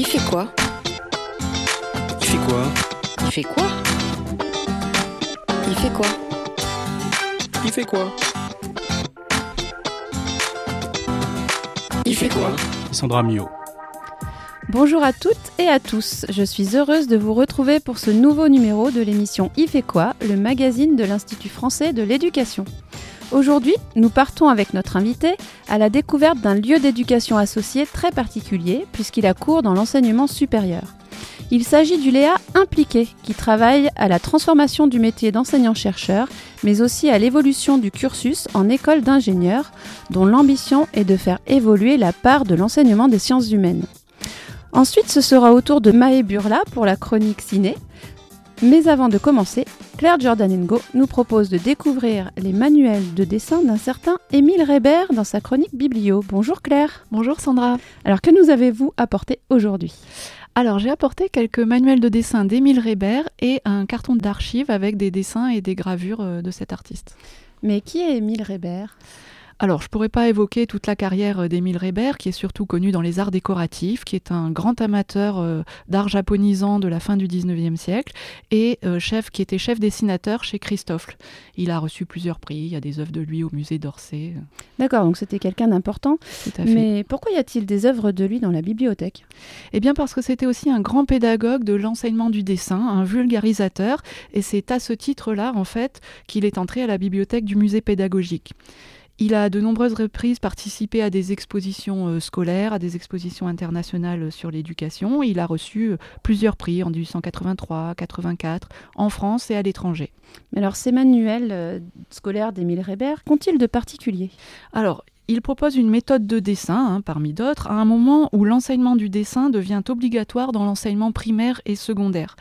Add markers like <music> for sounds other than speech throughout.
Il fait quoi Il fait quoi Il fait quoi Il fait quoi Il fait quoi Il fait quoi Sandra Mio. Bonjour à toutes et à tous, je suis heureuse de vous retrouver pour ce nouveau numéro de l'émission Il fait quoi, le magazine de l'Institut français de l'éducation. Aujourd'hui, nous partons avec notre invité à la découverte d'un lieu d'éducation associé très particulier puisqu'il a cours dans l'enseignement supérieur. Il s'agit du Léa impliqué qui travaille à la transformation du métier d'enseignant-chercheur mais aussi à l'évolution du cursus en école d'ingénieur dont l'ambition est de faire évoluer la part de l'enseignement des sciences humaines. Ensuite, ce sera au tour de Maë Burla pour la chronique ciné. Mais avant de commencer, Claire Jordanengo nous propose de découvrir les manuels de dessin d'un certain Émile Reber dans sa chronique Biblio. Bonjour Claire. Bonjour Sandra. Alors que nous avez-vous apporté aujourd'hui? Alors j'ai apporté quelques manuels de dessin d'Émile Reber et un carton d'archives avec des dessins et des gravures euh, de cet artiste. Mais qui est Émile Reber alors, je ne pourrais pas évoquer toute la carrière euh, d'Émile Reber, qui est surtout connu dans les arts décoratifs, qui est un grand amateur euh, d'art japonisant de la fin du 19e siècle, et euh, chef, qui était chef dessinateur chez Christophe. Il a reçu plusieurs prix, il y a des œuvres de lui au musée d'Orsay. D'accord, donc c'était quelqu'un d'important. Mais pourquoi y a-t-il des œuvres de lui dans la bibliothèque? Eh bien parce que c'était aussi un grand pédagogue de l'enseignement du dessin, un vulgarisateur, et c'est à ce titre-là, en fait, qu'il est entré à la bibliothèque du musée pédagogique. Il a de nombreuses reprises participé à des expositions euh, scolaires, à des expositions internationales euh, sur l'éducation. Il a reçu euh, plusieurs prix en 1883, 84, en France et à l'étranger. Mais alors, ces manuels scolaires d'Émile Reber, qu'ont-ils de particulier Alors, il propose une méthode de dessin, hein, parmi d'autres, à un moment où l'enseignement du dessin devient obligatoire dans l'enseignement primaire et secondaire.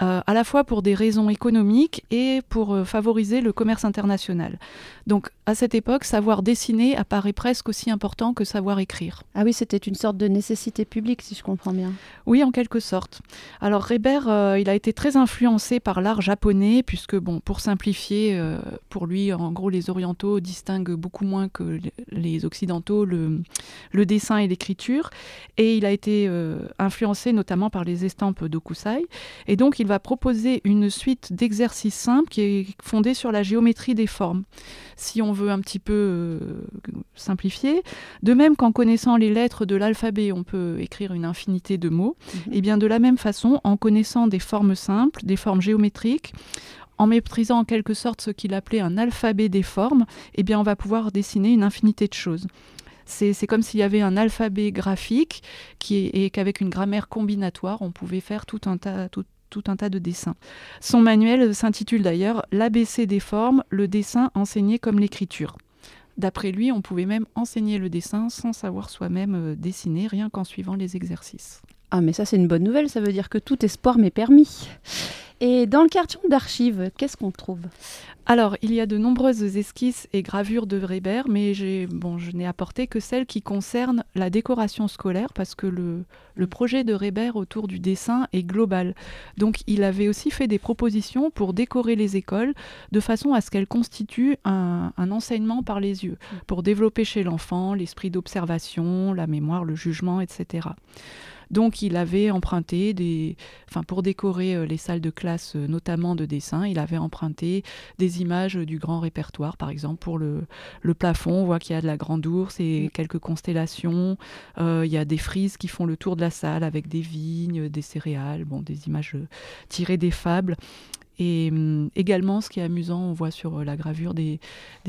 Euh, à la fois pour des raisons économiques et pour euh, favoriser le commerce international. Donc à cette époque, savoir dessiner apparaît presque aussi important que savoir écrire. Ah oui, c'était une sorte de nécessité publique, si je comprends bien. Oui, en quelque sorte. Alors Reber, euh, il a été très influencé par l'art japonais, puisque, bon, pour simplifier, pour lui, en gros, les orientaux distinguent beaucoup moins que les occidentaux le, le dessin et l'écriture. Et il a été influencé notamment par les estampes d'Okusai. Et donc, il va proposer une suite d'exercices simples qui est fondée sur la géométrie des formes. Si on veut un petit peu euh, simplifier, de même qu'en connaissant les lettres de l'alphabet, on peut écrire une infinité de mots, mhm. et eh bien de la même façon, en connaissant des formes simples, des formes géométriques, en méprisant en quelque sorte ce qu'il appelait un alphabet des formes, eh bien on va pouvoir dessiner une infinité de choses. C'est comme s'il y avait un alphabet graphique qui et qu'avec une grammaire combinatoire, on pouvait faire tout un tas, tout, tout un tas de dessins. Son manuel s'intitule d'ailleurs L'ABC des formes, le dessin enseigné comme l'écriture. D'après lui, on pouvait même enseigner le dessin sans savoir soi-même euh, dessiner, rien qu'en suivant les exercices. Ah mais ça c'est une bonne nouvelle, ça veut dire que tout espoir m'est permis. Et dans le carton d'archives, qu'est-ce qu'on trouve? Alors, il y a de nombreuses esquisses et gravures de Weber, mais bon, je n'ai apporté que celles qui concernent la décoration scolaire, parce que le, projet de Weber autour du dessin est global. Donc, il avait aussi fait des propositions pour décorer les écoles de façon à ce qu'elles constituent un, un enseignement par les yeux, pour développer chez l'enfant l'esprit d'observation, la mémoire, le jugement, etc. Donc il avait emprunté des, enfin pour décorer euh, les salles de classe, euh, notamment de dessin, il avait emprunté des images du grand répertoire, par exemple pour le, plafond, on voit qu'il y a de la grande ours et mm. quelques constellations. Euh, il y a des frises qui font le tour de la salle avec des vignes, des céréales, bon, des images tirées des fables. Et hum, également, ce qui est amusant, on voit sur la gravure des,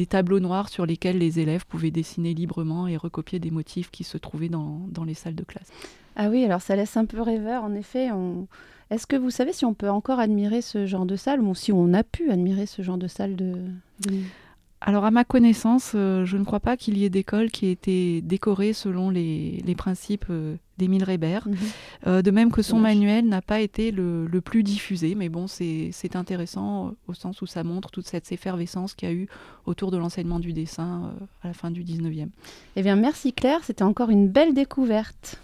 tableaux noirs sur lesquels les élèves pouvaient dessiner librement et recopier des motifs qui se trouvaient dans les salles de classe. Ah oui, alors ça laisse un peu rêveur, en effet. Est-ce que vous savez si on peut encore admirer ce genre de salle, ou si on a pu admirer ce genre de salle de... Alors à ma connaissance, euh, je ne crois pas qu'il y ait d'école qui ait été décorée selon les, principes euh, d'Émile Reber. Mhm. Euh, de même que son manuel n'a pas été le, plus diffusé, mais bon, c'est intéressant au sens où ça montre toute cette effervescence qu'il y a eu autour de l'enseignement du dessin à la fin du 19e. Eh bien merci Claire, c'était encore une belle découverte.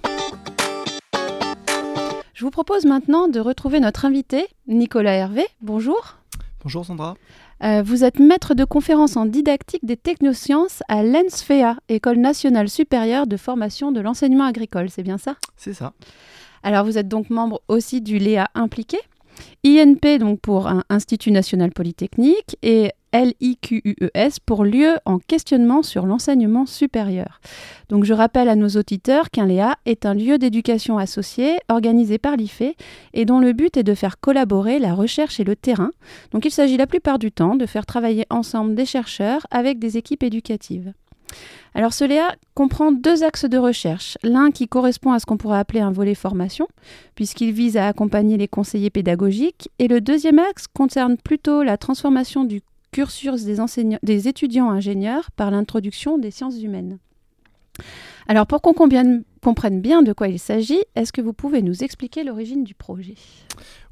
Je vous propose maintenant de retrouver notre invité, Nicolas Hervé. Bonjour. Bonjour Sandra. Euh, vous êtes maître de conférence en didactique des technosciences à l'ENSFEA, École nationale supérieure de formation de l'enseignement agricole, c'est bien ça? C'est ça. Alors vous êtes donc membre aussi du Léa impliqué INP donc pour un Institut national polytechnique et LIQUES pour lieu en questionnement sur l'enseignement supérieur. Donc je rappelle à nos auditeurs qu'un Léa est un lieu d'éducation associé organisé par l'IFE et dont le but est de faire collaborer la recherche et le terrain. Donc il s'agit la plupart du temps de faire travailler ensemble des chercheurs avec des équipes éducatives. Alors ce Léa comprend deux axes de recherche. L'un qui correspond à ce qu'on pourrait appeler un volet formation, puisqu'il vise à accompagner les conseillers pédagogiques, et le deuxième axe concerne plutôt la transformation du cursus des, étudiants ingénieurs par l'introduction des sciences humaines. Alors pour qu'on comprenne bien de quoi il s'agit, est-ce que vous pouvez nous expliquer l'origine du projet?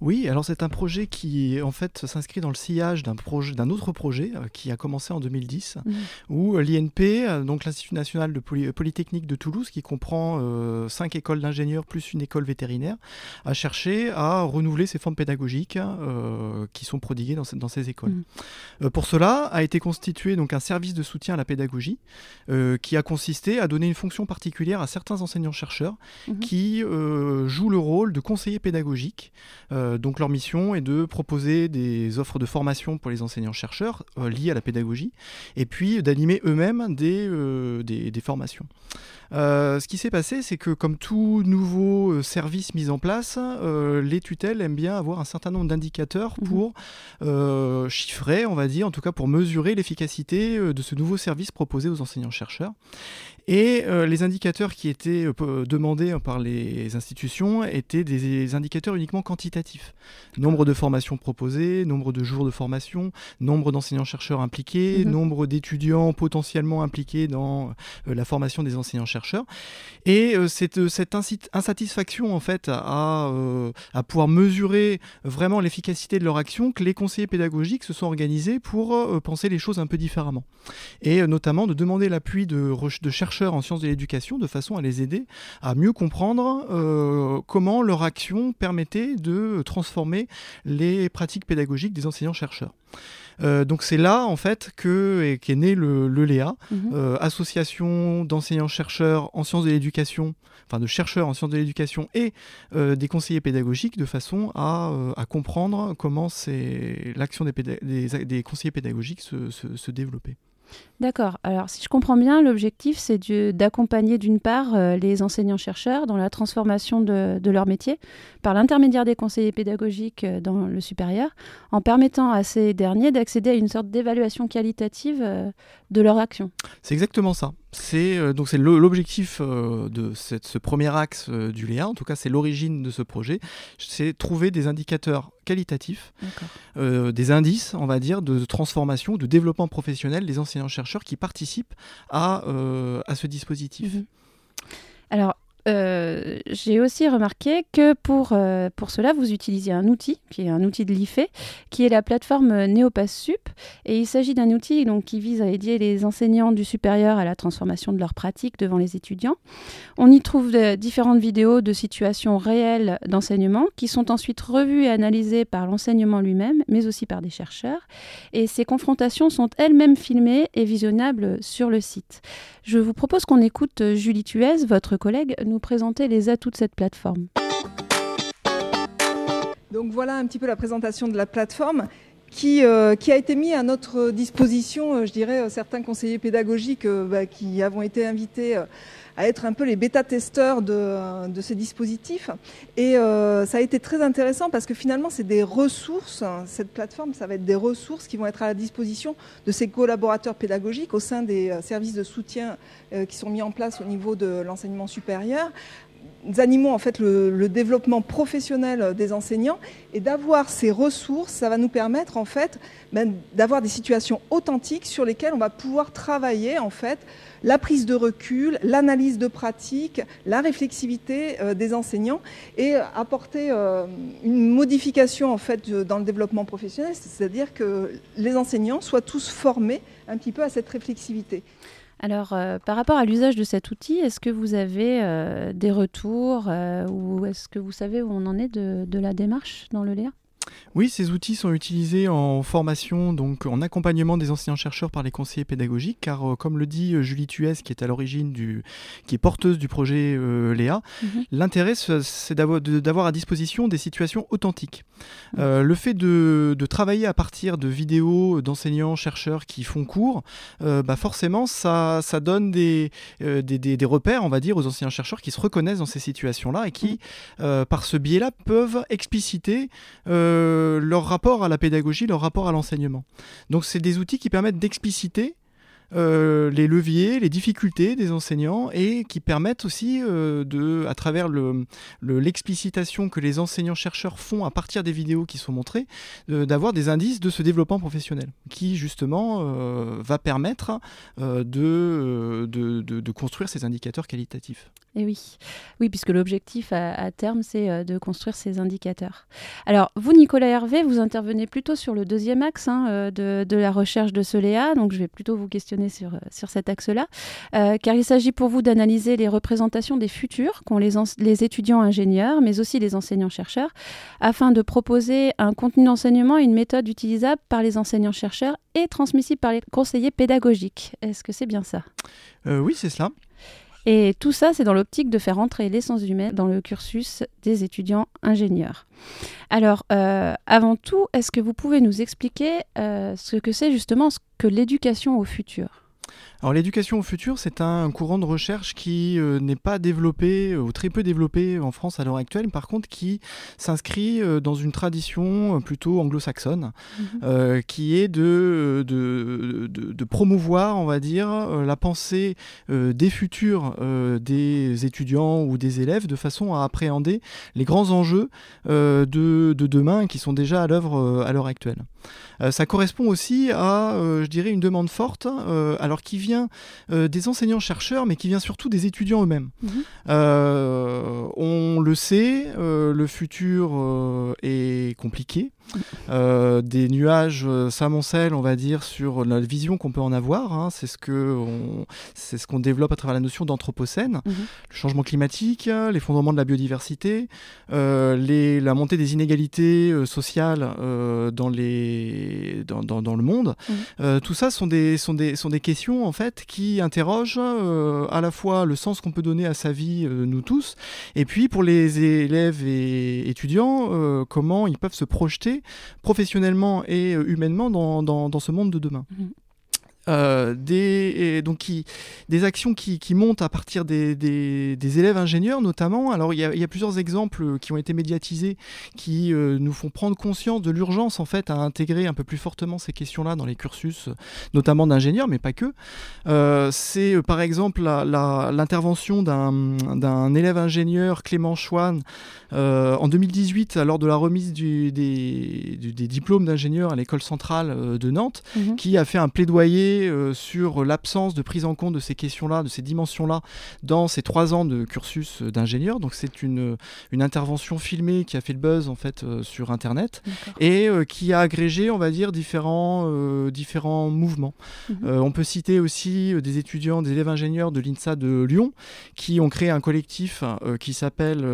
Oui, alors c'est un projet qui en fait s'inscrit dans le sillage d'un projet, d'un autre projet euh, qui a commencé en 2010, mmh. où euh, l'INP, euh, donc l'Institut national de Polytechnique de Toulouse, qui comprend cinq écoles d'ingénieurs plus une école vétérinaire, a cherché à renouveler ses formes pédagogiques qui sont prodiguées dans, dans ces écoles. Mmh. pour cela a été constitué donc un service de soutien à la pédagogie qui a consisté à donner une fonction particulière à certains enseignants-chercheurs mmh. qui jouent le rôle de conseillers pédagogiques euh, donc leur mission est de proposer des offres de formation pour les enseignants-chercheurs euh, liées à la pédagogie, et puis d'animer eux-mêmes des, euh, des, formations. ce qui s'est passé, c'est que comme tout nouveau service mis en place, les tutelles aiment bien avoir un certain nombre d'indicateurs mhm. pour chiffrer, on va dire, en tout cas pour mesurer l'efficacité de ce nouveau service proposé aux enseignants-chercheurs. Et les indicateurs qui étaient demandés par les institutions étaient des indicateurs uniquement quantitatifs Nombre de formations proposées, nombre de jours de formation, nombre d'enseignants-chercheurs impliqués, mhm. nombre d'étudiants potentiellement impliqués dans euh, la formation des enseignants-chercheurs. Et euh, cette, euh, cette insatisfaction en fait à, à pouvoir mesurer vraiment l'efficacité de leur action que les conseillers pédagogiques se sont organisés pour penser les choses un peu différemment. Et notamment de demander l'appui de, de chercheurs en sciences de l'éducation de façon à les aider à mieux comprendre comment leur action permettait de transformer les pratiques pédagogiques des enseignants-chercheurs. Euh, donc c'est là en fait que qu'est né le, Léa, mhm. euh, association d'enseignants-chercheurs en sciences de l'éducation, enfin de chercheurs en sciences de l'éducation et euh, des conseillers pédagogiques de façon à, comprendre comment l'action des, des, conseillers pédagogiques se, se, se développait. D'accord. Alors, si je comprends bien, l'objectif, c'est d'accompagner d'une part euh, les enseignants-chercheurs dans la transformation de, leur métier par l'intermédiaire des conseillers pédagogiques euh, dans le supérieur, en permettant à ces derniers d'accéder à une sorte d'évaluation qualitative euh, de leur action. C'est exactement ça. C'est donc c'est l'objectif de ce premier axe du Léa. En tout cas, c'est l'origine de ce projet. C'est trouver des indicateurs qualitatifs, des indices, on va dire, de transformation, de développement professionnel des enseignants-chercheurs qui participent à, euh, à ce dispositif. Mhm. Alors, euh, j'ai aussi remarqué que pour, euh, pour cela, vous utilisiez un outil, qui est un outil de l'IFE, qui est la plateforme NeopasSup. Et il s'agit d'un outil donc, qui vise à aider les enseignants du supérieur à la transformation de leurs pratiques devant les étudiants. On y trouve différentes vidéos de situations réelles d'enseignement qui sont ensuite revues et analysées par l'enseignement lui-même, mais aussi par des chercheurs. Et ces confrontations sont elles-mêmes filmées et visionnables sur le site. Je vous propose qu'on écoute Julie Thuez, votre collègue, présenter les atouts de cette plateforme. Donc voilà un petit peu la présentation de la plateforme qui, euh, a été mise à notre disposition, euh, je dirais, euh, certains conseillers pédagogiques bah, qui avons été invités à être un peu les bêta-testeurs de, de, ces dispositifs. Et euh, ça a été très intéressant parce que finalement, c'est des ressources, cette plateforme, ça va être des ressources qui vont être à la disposition de ces collaborateurs pédagogiques au sein des euh, services de soutien euh, qui sont mis en place au niveau de l'enseignement supérieur, animons en fait le, développement professionnel des enseignants et d'avoir ces ressources, ça va nous permettre en fait ben, d'avoir des situations authentiques sur lesquelles on va pouvoir travailler en fait la prise de recul, l'analyse de pratique, la réflexivité euh, des enseignants et apporter euh, une modification en fait dans le développement professionnel, c'est-à-dire que les enseignants soient tous formés un petit peu à cette réflexivité. Alors, euh, par rapport à l'usage de cet outil, est-ce que vous avez des retours ou est-ce que vous savez où on en est de, de la démarche dans le Léa Oui, ces outils sont utilisés en formation, donc en accompagnement des enseignants-chercheurs par les conseillers pédagogiques, car euh, comme le dit euh, Julie Tuès, qui est à l'origine du, qui est porteuse du projet euh, Léa, mhm. l'intérêt c'est d'avoir à disposition des situations authentiques. Mhm. le fait de, travailler à partir de vidéos d'enseignants-chercheurs qui font cours, bah forcément ça, ça donne des, des, repères, on va dire, aux enseignants-chercheurs qui se reconnaissent dans ces situations-là et qui, mhm. par ce biais-là, peuvent expliciter leur rapport à la pédagogie, leur rapport à l'enseignement. Donc c'est des outils qui permettent d'expliciter euh, les leviers, les difficultés des enseignants et qui permettent aussi, euh, de, à travers l'explicitation le, que les enseignants-chercheurs font à partir des vidéos qui sont montrées, d'avoir des indices de ce développement professionnel qui justement va permettre de, de, de, construire ces indicateurs qualitatifs. Et oui, oui, puisque l'objectif à, terme, c'est euh, de construire ces indicateurs. Alors, vous, Nicolas Hervé, vous intervenez plutôt sur le deuxième axe hein, euh, de, la recherche de Soléa, donc je vais plutôt vous questionner sur, euh, sur cet axe-là, car il s'agit pour vous d'analyser les représentations des futurs qu'ont les, étudiants ingénieurs, mais aussi les enseignants-chercheurs, afin de proposer un contenu d'enseignement et une méthode utilisable par les enseignants-chercheurs et transmissible par les conseillers pédagogiques. Est-ce que c'est bien ça? Oui, c'est cela. Et tout ça, c'est dans l'optique de faire entrer l'essence humaine dans le cursus des étudiants ingénieurs. Alors, euh, avant tout, est-ce que vous pouvez nous expliquer euh, ce que c'est justement ce que l'éducation au futur? Alors l'éducation au futur, c'est un courant de recherche qui euh, n'est pas développé euh, ou très peu développé en France à l'heure actuelle, par contre qui s'inscrit euh, dans une tradition plutôt anglo-saxonne, mhm. qui est de de, de, promouvoir, on va dire, la pensée des futurs des étudiants ou des élèves de façon à appréhender les grands enjeux de, de, demain qui sont déjà à l'œuvre à l'heure actuelle. ça correspond aussi à, je dirais, une demande forte, alors qui vient euh, des enseignants-chercheurs, mais qui vient surtout des étudiants eux-mêmes. Mhm. Euh, on le sait, euh, le futur est compliqué. Euh, des nuages euh, s'amoncellent, on va dire, sur la vision qu'on peut en avoir. Hein. C'est ce qu'on ce qu'on développe à travers la notion d'anthropocène. Mhm. Le changement climatique, l'effondrement de la biodiversité, euh, les, la montée des inégalités sociales dans, les, dans, dans, le monde. Mhm. tout ça sont des, sont, des, sont des questions en fait qui interrogent à la fois le sens qu'on peut donner à sa vie, nous tous, et puis pour les élèves et étudiants, comment ils peuvent se projeter professionnellement et euh, humainement dans, ce monde de demain. Mhm. Euh, des, donc qui, des actions qui, qui, montent à partir des, des, élèves ingénieurs notamment. Alors il y, a, il y, a, plusieurs exemples qui ont été médiatisés qui euh, nous font prendre conscience de l'urgence en fait à intégrer un peu plus fortement ces questions-là dans les cursus, notamment d'ingénieurs, mais pas que. Euh, c'est par exemple l'intervention d'un élève ingénieur, Clément Chouane, en 2018 lors de la remise du, des, des, diplômes d'ingénieur à l'école centrale de Nantes, mhm. qui a fait un plaidoyer euh, sur l'absence de prise en compte de ces questions-là, de ces dimensions-là, dans ces trois ans de cursus d'ingénieur. Donc c'est une, une intervention filmée qui a fait le buzz en fait euh, sur Internet et euh, qui a agrégé, on va dire, différents, différents mouvements. Mhm. on peut citer aussi des étudiants, des élèves ingénieurs de l'INSA de Lyon qui ont créé un collectif qui s'appelle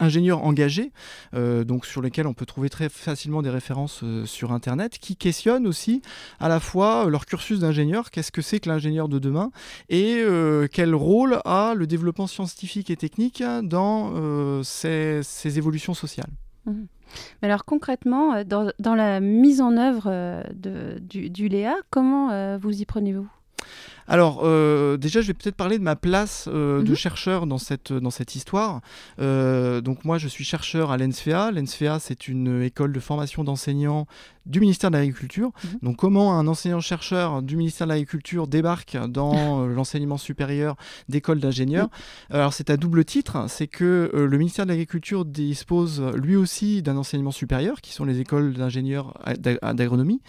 Ingénieurs engagés, donc sur lequel on peut trouver très facilement des références sur Internet, qui questionnent aussi à la fois leur cursus d'ingénieur, qu'est-ce que c'est que l'ingénieur de demain et euh, quel rôle a le développement scientifique et technique dans euh, ces, évolutions sociales? Mmh. Mais alors concrètement, euh, dans, la mise en œuvre de, du, du, Léa, comment vous y prenez-vous? Alors, euh, déjà, je vais peut-être parler de ma place euh, de mhm. chercheur dans cette, dans cette histoire. Euh, donc, moi, je suis chercheur à l'ENSFEA. L'ENSFEA, c'est une école de formation d'enseignants du ministère de l'Agriculture. Mhm. Donc, comment un enseignant-chercheur du ministère de l'Agriculture débarque dans <laughs> l'enseignement supérieur d'école d'ingénieurs. Alors, c'est à double titre. C'est que le ministère de l'Agriculture dispose lui aussi d'un enseignement supérieur, qui sont les écoles d'ingénieurs d'agronomie,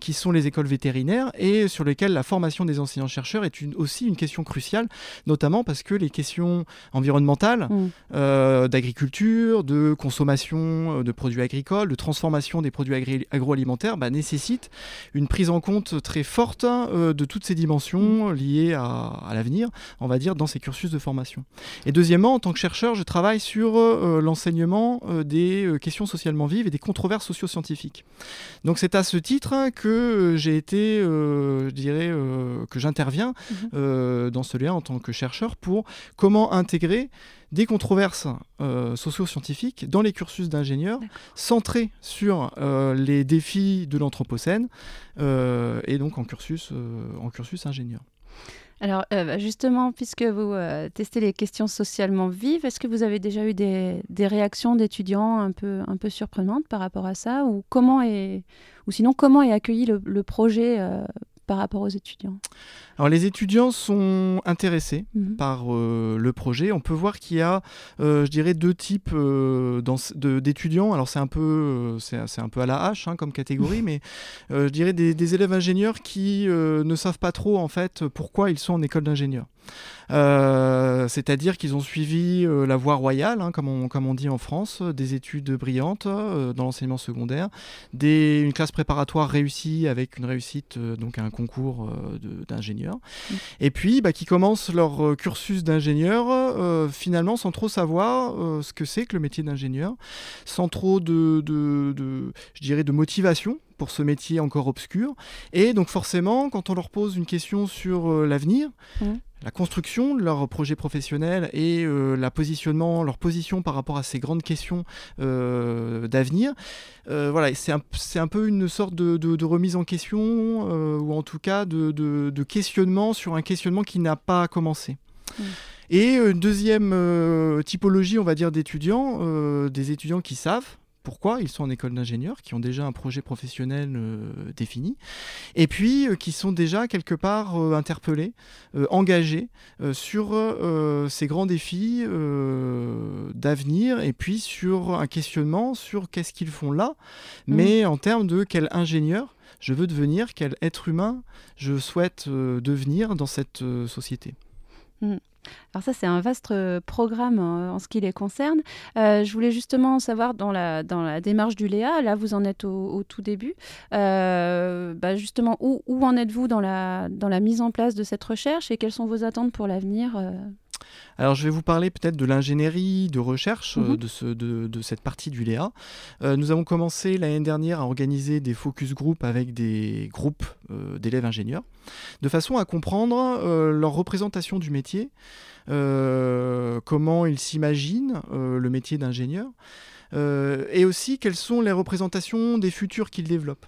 qui sont les écoles vétérinaires, et sur lesquelles la formation des enseignants-chercheurs chercheur est aussi une question cruciale, notamment parce que les questions environnementales, mm. d'agriculture, de consommation de produits agricoles, de transformation des produits agroalimentaires, bah, nécessitent une prise en compte très forte de toutes ces dimensions liées à, l'avenir, on va dire, dans ces cursus de formation. Et deuxièmement, en tant que chercheur, je travaille sur l'enseignement des questions socialement vives et des controverses socio-scientifiques. Donc c'est à ce titre que euh, j'ai été, euh, je dirais, euh, que j'interviens mhm. dans ce lien en tant que chercheur pour comment intégrer des controverses socio-scientifiques dans les cursus d'ingénieurs, centrés sur les défis de l'Anthropocène et donc en cursus, en cursus ingénieur. Alors euh, bah, justement, puisque vous euh, testez les questions socialement vives, est-ce que vous avez déjà eu des, réactions d'étudiants un peu, un peu surprenantes par rapport à ça ou, comment est, ou sinon, comment est accueilli le, projet euh, par rapport aux étudiants? Alors les étudiants sont intéressés mhm. par euh, le projet. On peut voir qu'il y a, euh, je dirais, deux types euh, d'étudiants. Alors c'est un peu, c'est un peu à la hache hein, comme catégorie, mais je dirais des, des, élèves ingénieurs qui ne savent pas trop en fait pourquoi ils sont en école d'ingénieur. Euh, c'est-à-dire qu'ils ont suivi euh, la voie royale, hein, comme, on, comme, on, dit en France, des études brillantes dans l'enseignement secondaire, des, une classe préparatoire réussie avec une réussite, donc un concours d'ingénieur, mmh. et puis bah, qui commencent leur cursus d'ingénieur finalement sans trop savoir ce que c'est que le métier d'ingénieur, sans trop de, de, de, je dirais, de motivation pour ce métier encore obscur. Et donc forcément, quand on leur pose une question sur l'avenir, mmh la construction de leur projet professionnel et euh, la positionnement, leur position par rapport à ces grandes questions euh, d'avenir. Euh, voilà, c'est un, un, peu une sorte de, remise en question ou en tout cas de, questionnement sur un questionnement qui n'a pas commencé. Mmh. Et une deuxième typologie, on va dire, d'étudiants, des étudiants qui savent, pourquoi ils sont en école d'ingénieur, qui ont déjà un projet professionnel euh, défini, et puis euh, qui sont déjà quelque part euh, interpellés, engagés sur ces grands défis d'avenir, et puis sur un questionnement sur qu'est-ce qu'ils font là, mmh. mais en termes de quel ingénieur je veux devenir, quel être humain je souhaite devenir dans cette société. Mmh. Alors ça, c'est un vaste euh, programme en, ce qui les concerne. Euh, je voulais justement savoir, dans la, dans la démarche du Léa, là vous en êtes au, tout début, euh, bah, justement, où, en êtes-vous dans la mise en place de cette recherche et quelles sont vos attentes pour l'avenir alors je vais vous parler peut-être de l'ingénierie de recherche mhm. de, ce, de, de, cette partie du Léa. nous avons commencé l'année dernière à organiser des focus group avec des groupes d'élèves ingénieurs, de façon à comprendre leur représentation du métier, euh, comment ils s'imaginent euh, le métier d'ingénieur, euh, et aussi quelles sont les représentations des futurs qu'ils développent.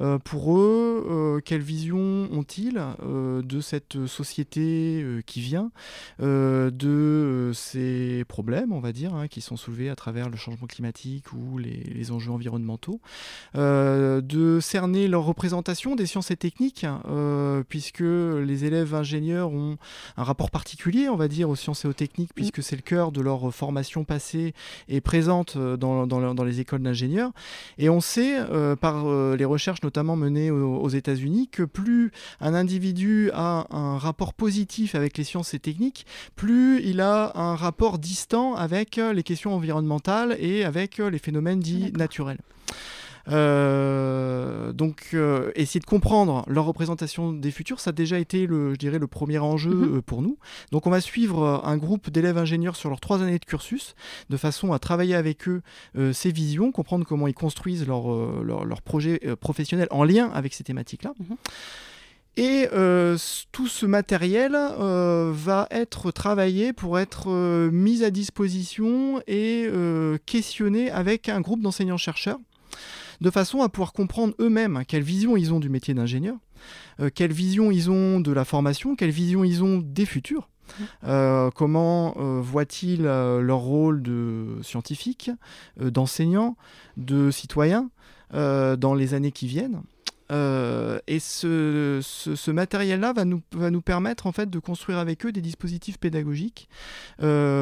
Euh, pour eux, euh, quelle vision ont-ils euh, de cette société qui vient, de ces problèmes, on va dire, hein, qui sont soulevés à travers le changement climatique ou les, enjeux environnementaux, de cerner leur représentation des sciences et techniques, puisque les élèves ingénieurs ont un rapport particulier, on va dire, aux sciences et aux techniques, mm. puisque c'est le cœur de leur formation passée et présente dans, dans, dans les écoles d'ingénieurs. Et on sait, par les recherches notamment menées aux, États-Unis que plus un individu a un rapport positif avec les sciences et techniques, plus il a un rapport distant avec les questions environnementales et avec les phénomènes dits naturels. Euh, donc, euh, essayer de comprendre leur représentation des futurs, ça a déjà été, le, je dirais, le premier enjeu mhm. euh, pour nous. Donc, on va suivre un groupe d'élèves ingénieurs sur leurs trois années de cursus, de façon à travailler avec eux ces visions, comprendre comment ils construisent leur, leur, projet professionnel en lien avec ces thématiques-là. Mhm. Et tout ce matériel va être travaillé pour être mis à disposition et questionné avec un groupe d'enseignants-chercheurs de façon à pouvoir comprendre eux-mêmes quelle vision ils ont du métier d'ingénieur, euh, quelle vision ils ont de la formation, quelle vision ils ont des futurs. Mmh. Euh, comment euh, voient-ils leur rôle de scientifique, d'enseignant, de citoyen dans les années qui viennent et ce, matériel-là va nous, va nous permettre en fait de construire avec eux des dispositifs pédagogiques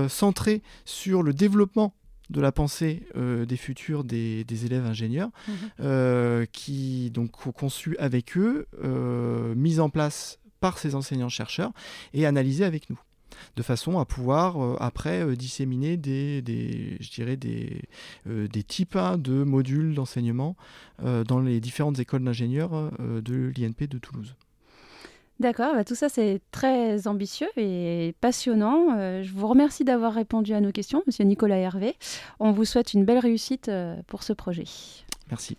centrés sur le développement de la pensée euh, des futurs des, élèves ingénieurs, mhm. euh, qui donc conçu avec eux, euh, mise en place par ces enseignants-chercheurs et analysés avec nous de façon à pouvoir après disséminer des, je dirais des, des types hein, de modules d'enseignement dans les différentes écoles d'ingénieurs de l'INP de Toulouse. D'accord, bah, tout ça c'est très ambitieux et passionnant. Euh, je vous remercie d'avoir répondu à nos questions, Monsieur Nicolas Hervé. On vous souhaite une belle réussite euh, pour ce projet. Merci.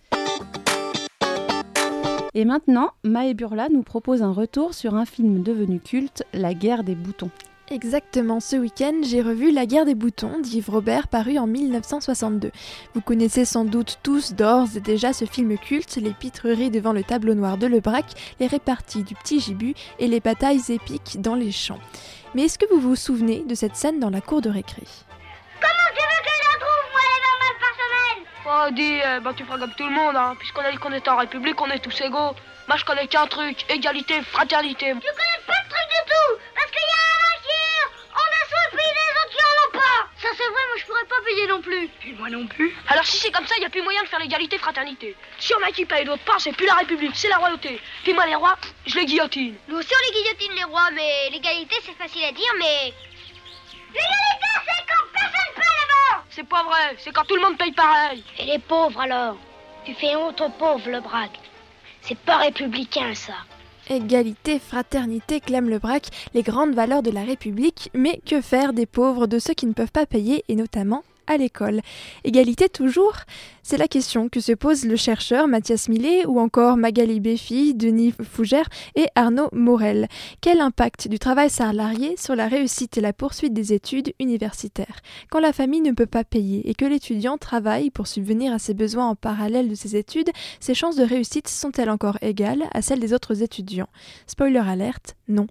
Et maintenant, Maë Burla nous propose un retour sur un film devenu culte, La guerre des boutons. Exactement, ce week-end, j'ai revu La guerre des boutons d'Yves Robert paru en 1962. Vous connaissez sans doute tous d'ores et déjà ce film culte, les pitreries devant le tableau noir de Lebrac, les réparties du petit gibus et les batailles épiques dans les champs. Mais est-ce que vous vous souvenez de cette scène dans la cour de récré? Comment tu veux que je trouve, moi, les par semaine Oh, dis, euh, bah, tu feras comme tout le monde, hein. Puisqu'on a dit qu'on était en République, on est tous égaux. Moi, je connais qu'un truc, égalité, fraternité. Tu connais pas non plus. Et moi non plus. Alors si c'est comme ça, il y a plus moyen de faire l'égalité fraternité. Si on a qui paye d'autre part, c'est plus la République, c'est la royauté. Puis moi les rois, je les guillotine. Nous aussi on les guillotine les rois, mais l'égalité c'est facile à dire, mais... L'égalité c'est quand personne paye là-bas C'est pas vrai, c'est quand tout le monde paye pareil. Et les pauvres alors? Tu fais honte aux pauvres, le braque. C'est pas républicain ça. Égalité, fraternité, clame le braque, les grandes valeurs de la République, mais que faire des pauvres, de ceux qui ne peuvent pas payer, et notamment à l'école. Égalité toujours C'est la question que se pose le chercheur Mathias Millet ou encore Magali Béfi, Denis Fougère et Arnaud Morel. Quel impact du travail salarié sur la réussite et la poursuite des études universitaires Quand la famille ne peut pas payer et que l'étudiant travaille pour subvenir à ses besoins en parallèle de ses études, ses chances de réussite sont-elles encore égales à celles des autres étudiants? Spoiler alerte, non.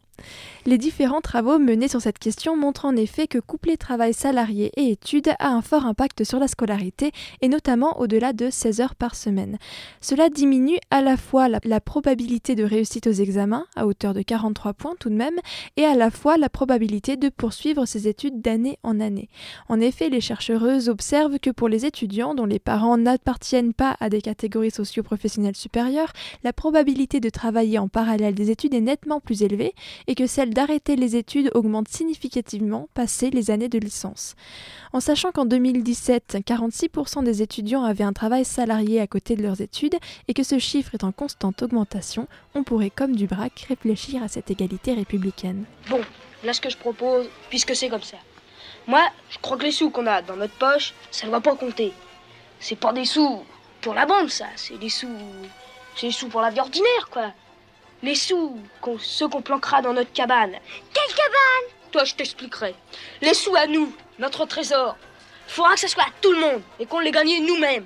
Les différents travaux menés sur cette question montrent en effet que coupler travail salarié et études a un fort impact sur la scolarité et notamment au-delà de 16 heures par semaine. Cela diminue à la fois la, probabilité de réussite aux examens, à hauteur de 43 points tout de même, et à la fois la probabilité de poursuivre ses études d'année en année. En effet, les chercheuses observent que pour les étudiants dont les parents n'appartiennent pas à des catégories socio-professionnelles supérieures, la probabilité de travailler en parallèle des études est nettement plus élevée et que celle d'arrêter les études augmente significativement passé les années de licence. En sachant qu'en 2017, 46% des étudiants avaient un travail salarié à côté de leurs études et que ce chiffre est en constante augmentation, on pourrait comme du braque réfléchir à cette égalité républicaine. Bon, là ce que je propose, puisque c'est comme ça. Moi, je crois que les sous qu'on a dans notre poche, ça ne va pas compter. C'est pas des sous pour la banque, ça. C'est des sous. C'est des sous pour la vie ordinaire, quoi. Les sous, ceux qu'on planquera dans notre cabane. Quelle cabane? Toi, je t'expliquerai. Les sous à nous, notre trésor. Faudra que ça soit à tout le monde et qu'on les gagne nous-mêmes.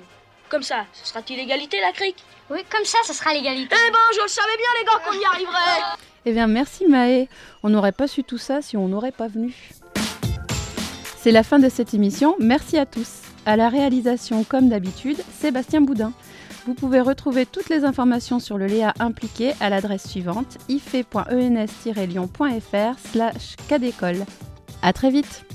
Comme ça, ce sera-t-il l'égalité, la crique? Oui, comme ça, ce sera l'égalité. Eh ben, je le savais bien, les gars, qu'on y arriverait. <laughs> Eh bien, merci Maë. On n'aurait pas su tout ça si on n'aurait pas venu. C'est la fin de cette émission. Merci à tous. À la réalisation, comme d'habitude, Sébastien Boudin. Vous pouvez retrouver toutes les informations sur le Léa impliqué à l'adresse suivante ife.ens-lyon.fr slash cadécole. À très vite